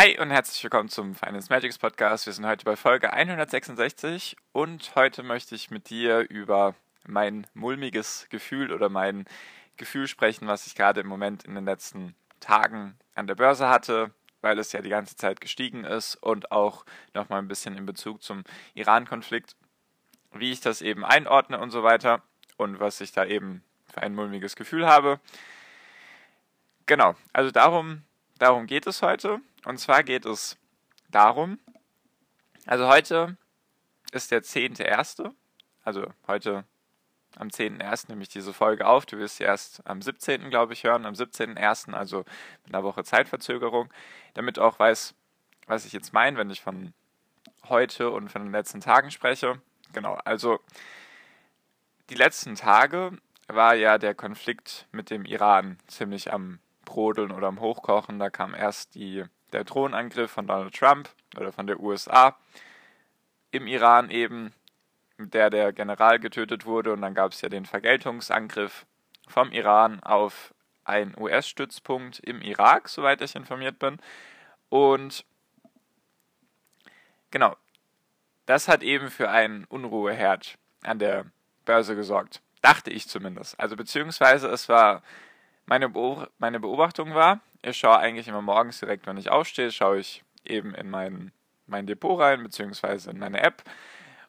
Hi und herzlich willkommen zum Finance Magics Podcast. Wir sind heute bei Folge 166 und heute möchte ich mit dir über mein mulmiges Gefühl oder mein Gefühl sprechen, was ich gerade im Moment in den letzten Tagen an der Börse hatte, weil es ja die ganze Zeit gestiegen ist und auch nochmal ein bisschen in Bezug zum Iran-Konflikt, wie ich das eben einordne und so weiter und was ich da eben für ein mulmiges Gefühl habe. Genau, also darum, darum geht es heute. Und zwar geht es darum, also heute ist der 10.1., also heute am 10.1. nehme ich diese Folge auf. Du wirst sie erst am 17. glaube ich hören, am 17.1., also mit einer Woche Zeitverzögerung, damit du auch weißt, was ich jetzt meine, wenn ich von heute und von den letzten Tagen spreche. Genau, also die letzten Tage war ja der Konflikt mit dem Iran ziemlich am Brodeln oder am Hochkochen. Da kam erst die der Drohnenangriff von Donald Trump oder von der USA im Iran eben, mit der der General getötet wurde. Und dann gab es ja den Vergeltungsangriff vom Iran auf einen US-Stützpunkt im Irak, soweit ich informiert bin. Und genau, das hat eben für einen Unruheherd an der Börse gesorgt. Dachte ich zumindest. Also beziehungsweise es war meine, Beobachtung war, ich schaue eigentlich immer morgens direkt, wenn ich aufstehe, schaue ich eben in mein, mein Depot rein, beziehungsweise in meine App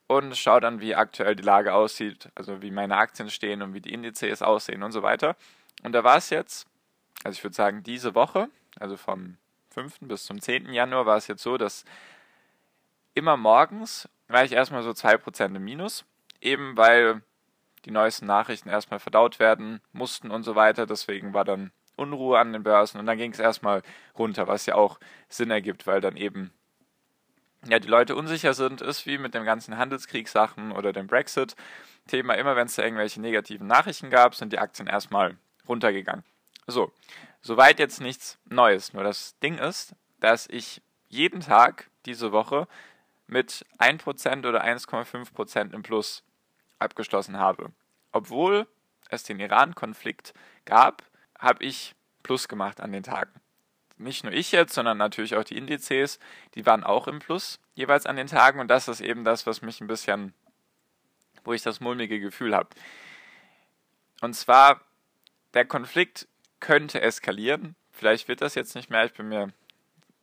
und schaue dann, wie aktuell die Lage aussieht, also wie meine Aktien stehen und wie die Indizes aussehen und so weiter. Und da war es jetzt, also ich würde sagen, diese Woche, also vom 5. bis zum 10. Januar war es jetzt so, dass immer morgens war ich erstmal so 2% im Minus, eben weil die neuesten Nachrichten erstmal verdaut werden mussten und so weiter. Deswegen war dann Unruhe an den Börsen und dann ging es erstmal runter, was ja auch Sinn ergibt, weil dann eben ja die Leute unsicher sind, ist wie mit dem ganzen Handelskriegssachen oder dem Brexit-Thema. Immer wenn es da irgendwelche negativen Nachrichten gab, sind die Aktien erstmal runtergegangen. So, soweit jetzt nichts Neues. Nur das Ding ist, dass ich jeden Tag diese Woche mit 1% oder 1,5% im Plus abgeschlossen habe. Obwohl es den Iran-Konflikt gab, habe ich Plus gemacht an den Tagen. Nicht nur ich jetzt, sondern natürlich auch die Indizes, die waren auch im Plus jeweils an den Tagen und das ist eben das, was mich ein bisschen, wo ich das mulmige Gefühl habe. Und zwar, der Konflikt könnte eskalieren. Vielleicht wird das jetzt nicht mehr. Ich bin mir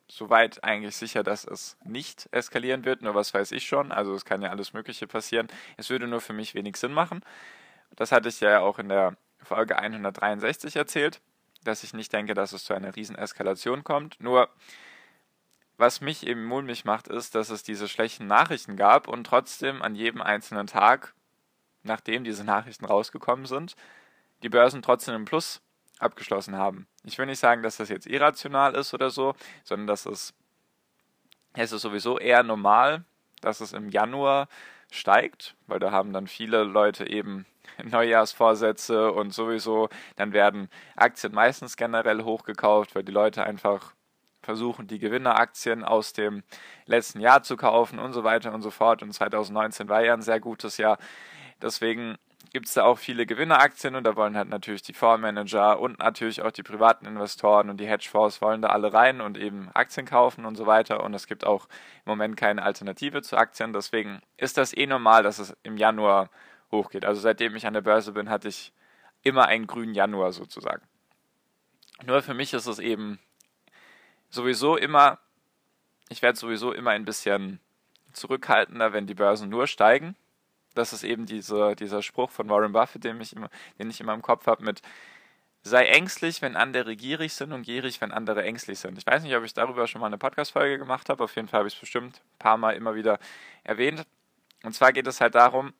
soweit eigentlich sicher, dass es nicht eskalieren wird. Nur was weiß ich schon. Also es kann ja alles Mögliche passieren. Es würde nur für mich wenig Sinn machen. Das hatte ich ja auch in der Folge 163 erzählt, dass ich nicht denke, dass es zu einer Rieseneskalation kommt. Nur was mich eben mulmig macht, ist, dass es diese schlechten Nachrichten gab und trotzdem an jedem einzelnen Tag, nachdem diese Nachrichten rausgekommen sind, die Börsen trotzdem im Plus abgeschlossen haben. Ich will nicht sagen, dass das jetzt irrational ist oder so, sondern dass es, es ist sowieso eher normal, dass es im Januar steigt, weil da haben dann viele Leute eben Neujahrsvorsätze und sowieso, dann werden Aktien meistens generell hochgekauft, weil die Leute einfach versuchen, die Gewinneraktien aus dem letzten Jahr zu kaufen und so weiter und so fort. Und 2019 war ja ein sehr gutes Jahr. Deswegen gibt es da auch viele Gewinneraktien und da wollen halt natürlich die Fondsmanager und natürlich auch die privaten Investoren und die Hedgefonds wollen da alle rein und eben Aktien kaufen und so weiter und es gibt auch im Moment keine Alternative zu Aktien, deswegen ist das eh normal, dass es im Januar hochgeht. Also seitdem ich an der Börse bin, hatte ich immer einen grünen Januar sozusagen. Nur für mich ist es eben sowieso immer, ich werde sowieso immer ein bisschen zurückhaltender, wenn die Börsen nur steigen das ist eben diese, dieser Spruch von Warren Buffett, den ich immer, den ich immer im Kopf habe, mit sei ängstlich, wenn andere gierig sind und gierig, wenn andere ängstlich sind. Ich weiß nicht, ob ich darüber schon mal eine Podcast-Folge gemacht habe. Auf jeden Fall habe ich es bestimmt ein paar Mal immer wieder erwähnt. Und zwar geht es halt darum,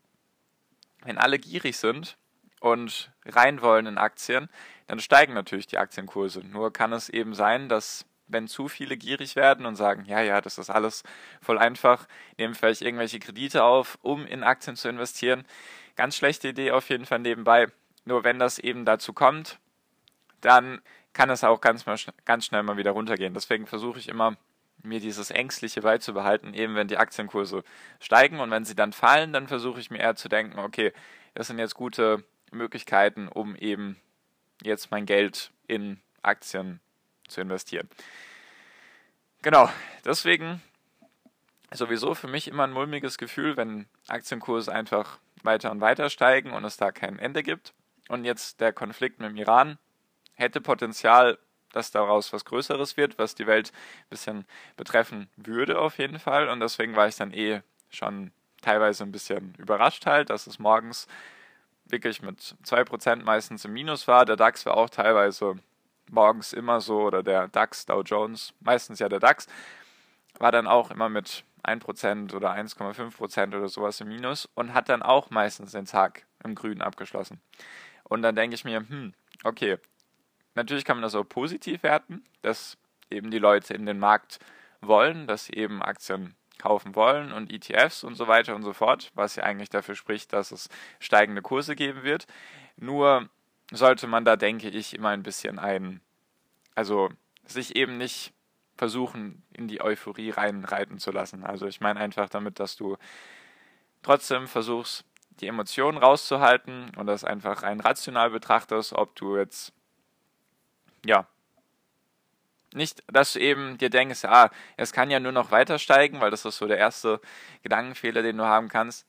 wenn alle gierig sind und rein wollen in Aktien, dann steigen natürlich die Aktienkurse. Nur kann es eben sein, dass wenn zu viele gierig werden und sagen, ja, ja, das ist alles voll einfach, nehmen vielleicht irgendwelche Kredite auf, um in Aktien zu investieren. Ganz schlechte Idee auf jeden Fall nebenbei. Nur wenn das eben dazu kommt, dann kann es auch ganz, mal, ganz schnell mal wieder runtergehen. Deswegen versuche ich immer, mir dieses Ängstliche beizubehalten, eben wenn die Aktienkurse steigen und wenn sie dann fallen, dann versuche ich mir eher zu denken, okay, das sind jetzt gute Möglichkeiten, um eben jetzt mein Geld in Aktien zu investieren. Genau, deswegen sowieso für mich immer ein mulmiges Gefühl, wenn Aktienkurse einfach weiter und weiter steigen und es da kein Ende gibt. Und jetzt der Konflikt mit dem Iran hätte Potenzial, dass daraus was Größeres wird, was die Welt ein bisschen betreffen würde auf jeden Fall. Und deswegen war ich dann eh schon teilweise ein bisschen überrascht halt, dass es morgens wirklich mit 2% meistens im Minus war. Der DAX war auch teilweise morgens immer so, oder der DAX, Dow Jones, meistens ja der DAX, war dann auch immer mit 1% oder 1,5% oder sowas im Minus und hat dann auch meistens den Tag im Grün abgeschlossen. Und dann denke ich mir, hm, okay, natürlich kann man das auch positiv werten, dass eben die Leute in den Markt wollen, dass sie eben Aktien kaufen wollen und ETFs und so weiter und so fort, was ja eigentlich dafür spricht, dass es steigende Kurse geben wird. Nur sollte man da, denke ich, immer ein bisschen ein, also sich eben nicht versuchen, in die Euphorie reinreiten zu lassen. Also ich meine einfach damit, dass du trotzdem versuchst, die Emotionen rauszuhalten und das einfach rein rational betrachtest, ob du jetzt, ja, nicht, dass du eben dir denkst, ah, es kann ja nur noch weiter steigen, weil das ist so der erste Gedankenfehler, den du haben kannst.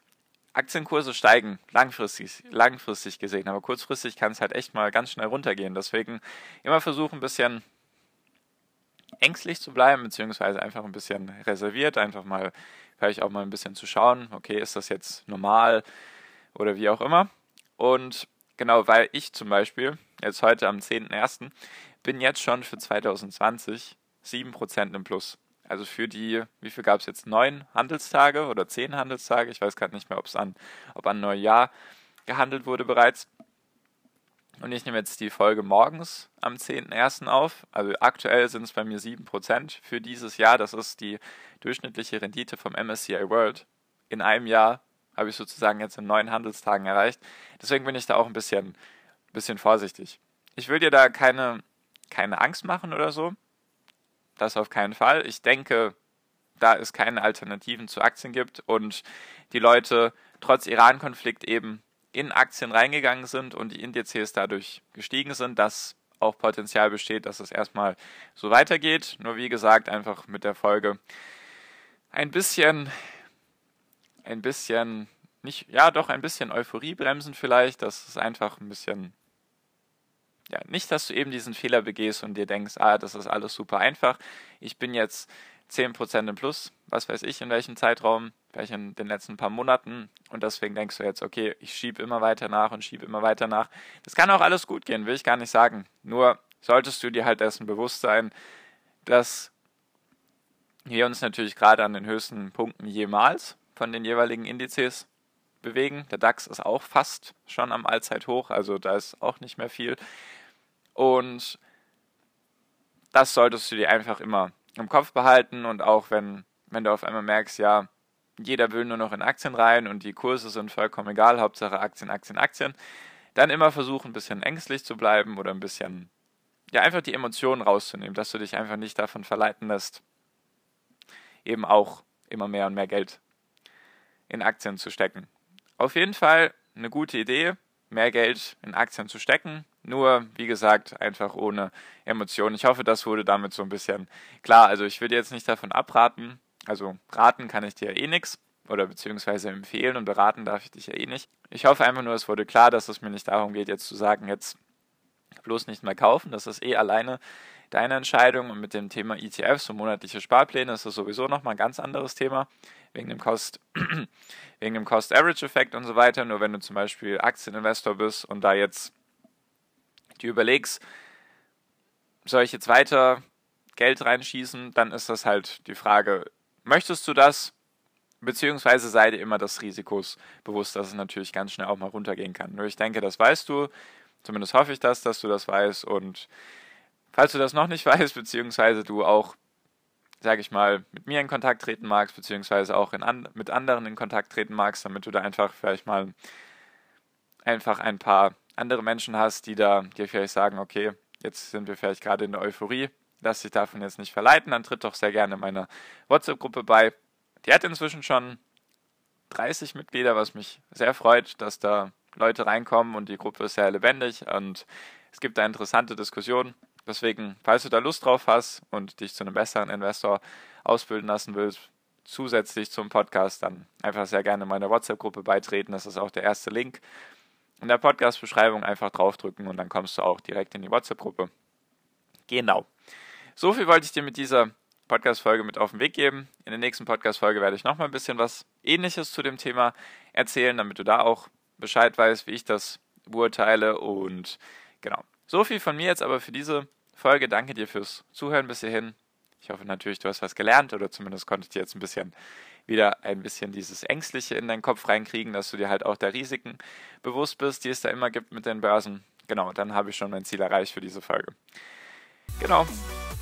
Aktienkurse steigen, langfristig, langfristig gesehen, aber kurzfristig kann es halt echt mal ganz schnell runtergehen. Deswegen immer versuchen, ein bisschen ängstlich zu bleiben, beziehungsweise einfach ein bisschen reserviert, einfach mal vielleicht auch mal ein bisschen zu schauen, okay, ist das jetzt normal oder wie auch immer. Und genau, weil ich zum Beispiel jetzt heute am 10.01. bin jetzt schon für 2020 7% im Plus. Also für die, wie viel gab es jetzt? Neun Handelstage oder zehn Handelstage? Ich weiß gerade nicht mehr, ob es an, ob an Neujahr gehandelt wurde bereits. Und ich nehme jetzt die Folge morgens am 10.01. auf. Also aktuell sind es bei mir 7% für dieses Jahr. Das ist die durchschnittliche Rendite vom MSCI World. In einem Jahr habe ich sozusagen jetzt in neun Handelstagen erreicht. Deswegen bin ich da auch ein bisschen, bisschen vorsichtig. Ich will dir da keine, keine Angst machen oder so. Das auf keinen Fall. Ich denke, da es keine Alternativen zu Aktien gibt und die Leute trotz Iran-Konflikt eben in Aktien reingegangen sind und die Indizes dadurch gestiegen sind, dass auch Potenzial besteht, dass es erstmal so weitergeht. Nur wie gesagt, einfach mit der Folge ein bisschen, ein bisschen, nicht, ja doch ein bisschen Euphorie bremsen vielleicht, dass es einfach ein bisschen ja, nicht, dass du eben diesen Fehler begehst und dir denkst, ah, das ist alles super einfach. Ich bin jetzt 10% im Plus, was weiß ich, in welchem Zeitraum, vielleicht in den letzten paar Monaten. Und deswegen denkst du jetzt, okay, ich schiebe immer weiter nach und schiebe immer weiter nach. Das kann auch alles gut gehen, will ich gar nicht sagen. Nur solltest du dir halt dessen bewusst sein, dass wir uns natürlich gerade an den höchsten Punkten jemals von den jeweiligen Indizes bewegen. Der DAX ist auch fast schon am Allzeithoch, also da ist auch nicht mehr viel. Und das solltest du dir einfach immer im Kopf behalten und auch wenn, wenn du auf einmal merkst, ja, jeder will nur noch in Aktien rein und die Kurse sind vollkommen egal, Hauptsache Aktien, Aktien, Aktien, dann immer versuchen, ein bisschen ängstlich zu bleiben oder ein bisschen, ja, einfach die Emotionen rauszunehmen, dass du dich einfach nicht davon verleiten lässt, eben auch immer mehr und mehr Geld in Aktien zu stecken. Auf jeden Fall eine gute Idee, mehr Geld in Aktien zu stecken. Nur, wie gesagt, einfach ohne Emotionen. Ich hoffe, das wurde damit so ein bisschen klar. Also ich würde jetzt nicht davon abraten. Also raten kann ich dir eh nichts. Oder beziehungsweise empfehlen und beraten darf ich dich ja eh nicht. Ich hoffe einfach nur, es wurde klar, dass es mir nicht darum geht, jetzt zu sagen, jetzt bloß nicht mehr kaufen. Das ist eh alleine deine Entscheidung. Und mit dem Thema ETFs und monatliche Sparpläne ist das sowieso nochmal ein ganz anderes Thema. Wegen dem Cost, wegen dem Cost-Average-Effekt und so weiter. Nur wenn du zum Beispiel Aktieninvestor bist und da jetzt dir überlegst, soll ich jetzt weiter Geld reinschießen, dann ist das halt die Frage, möchtest du das? Beziehungsweise sei dir immer des Risikos bewusst, dass es natürlich ganz schnell auch mal runtergehen kann. Nur ich denke, das weißt du. Zumindest hoffe ich das, dass du das weißt und Falls du das noch nicht weißt, beziehungsweise du auch, sage ich mal, mit mir in Kontakt treten magst, beziehungsweise auch an, mit anderen in Kontakt treten magst, damit du da einfach vielleicht mal einfach ein paar andere Menschen hast, die da dir vielleicht sagen, okay, jetzt sind wir vielleicht gerade in der Euphorie, lass dich davon jetzt nicht verleiten, dann tritt doch sehr gerne meiner WhatsApp-Gruppe bei. Die hat inzwischen schon 30 Mitglieder, was mich sehr freut, dass da Leute reinkommen und die Gruppe ist sehr lebendig und es gibt da interessante Diskussionen. Deswegen, falls du da Lust drauf hast und dich zu einem besseren Investor ausbilden lassen willst, zusätzlich zum Podcast, dann einfach sehr gerne meiner WhatsApp-Gruppe beitreten. Das ist auch der erste Link. In der Podcast-Beschreibung einfach draufdrücken und dann kommst du auch direkt in die WhatsApp-Gruppe. Genau. So viel wollte ich dir mit dieser Podcast-Folge mit auf den Weg geben. In der nächsten Podcast-Folge werde ich nochmal ein bisschen was Ähnliches zu dem Thema erzählen, damit du da auch Bescheid weißt, wie ich das beurteile. Und genau. So viel von mir jetzt aber für diese Folge. Danke dir fürs Zuhören bis hierhin. Ich hoffe natürlich, du hast was gelernt oder zumindest konntest du jetzt ein bisschen wieder ein bisschen dieses Ängstliche in deinen Kopf reinkriegen, dass du dir halt auch der Risiken bewusst bist, die es da immer gibt mit den Börsen. Genau, dann habe ich schon mein Ziel erreicht für diese Folge. Genau.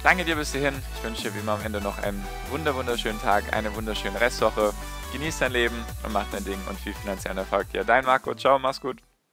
Danke dir bis hierhin. Ich wünsche dir wie immer am Ende noch einen wunder wunderschönen Tag, eine wunderschöne Restwoche. Genieß dein Leben und mach dein Ding und viel finanziellen Erfolg dir. Dein Marco. Ciao, mach's gut.